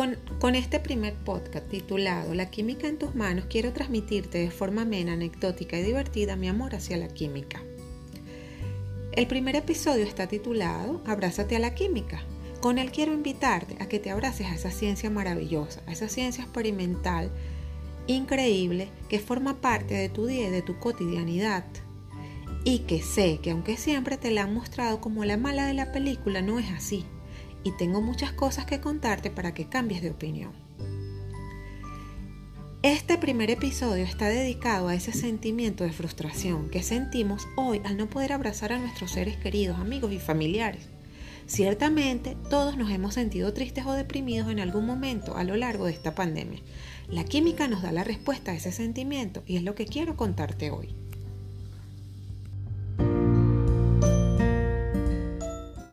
con, con, este primer podcast titulado La química en tus manos, quiero transmitirte de forma amena, anecdótica y divertida mi amor hacia la química. El primer episodio está titulado Abrázate a la química. Con él quiero invitarte a que te abraces a esa ciencia maravillosa, a esa ciencia experimental increíble que forma parte de tu día y de tu cotidianidad. Y que sé que aunque siempre te la han mostrado como la mala de la película, no es así y tengo muchas cosas que contarte para que cambies de opinión. Este primer episodio está dedicado a ese sentimiento de frustración que sentimos hoy al no poder abrazar a nuestros seres queridos, amigos y familiares. Ciertamente, todos nos hemos sentido tristes o deprimidos en algún momento a lo largo de esta pandemia. La química nos da la respuesta a ese sentimiento y es lo que quiero contarte hoy.